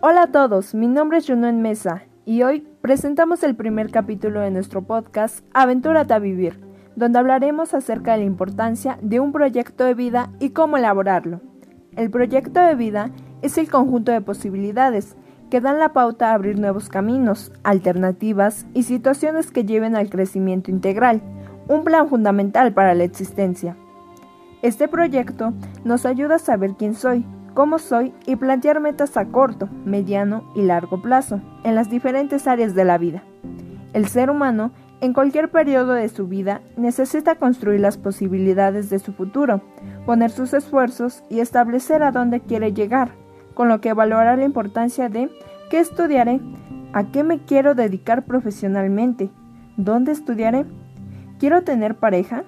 Hola a todos, mi nombre es Juno Mesa y hoy presentamos el primer capítulo de nuestro podcast Aventúrate a Vivir, donde hablaremos acerca de la importancia de un proyecto de vida y cómo elaborarlo. El proyecto de vida es el conjunto de posibilidades que dan la pauta a abrir nuevos caminos, alternativas y situaciones que lleven al crecimiento integral, un plan fundamental para la existencia. Este proyecto nos ayuda a saber quién soy, cómo soy y plantear metas a corto, mediano y largo plazo en las diferentes áreas de la vida. El ser humano, en cualquier periodo de su vida, necesita construir las posibilidades de su futuro, poner sus esfuerzos y establecer a dónde quiere llegar, con lo que valora la importancia de qué estudiaré, a qué me quiero dedicar profesionalmente, dónde estudiaré, quiero tener pareja,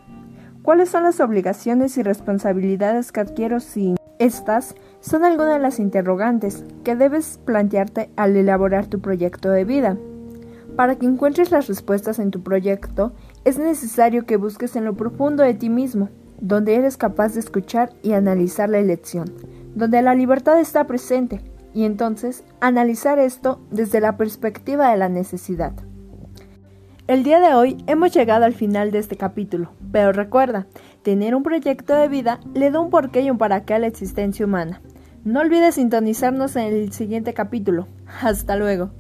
cuáles son las obligaciones y responsabilidades que adquiero si estas son algunas de las interrogantes que debes plantearte al elaborar tu proyecto de vida. Para que encuentres las respuestas en tu proyecto, es necesario que busques en lo profundo de ti mismo, donde eres capaz de escuchar y analizar la elección, donde la libertad está presente, y entonces analizar esto desde la perspectiva de la necesidad. El día de hoy hemos llegado al final de este capítulo, pero recuerda, tener un proyecto de vida le da un porqué y un para qué a la existencia humana. No olvides sintonizarnos en el siguiente capítulo. Hasta luego.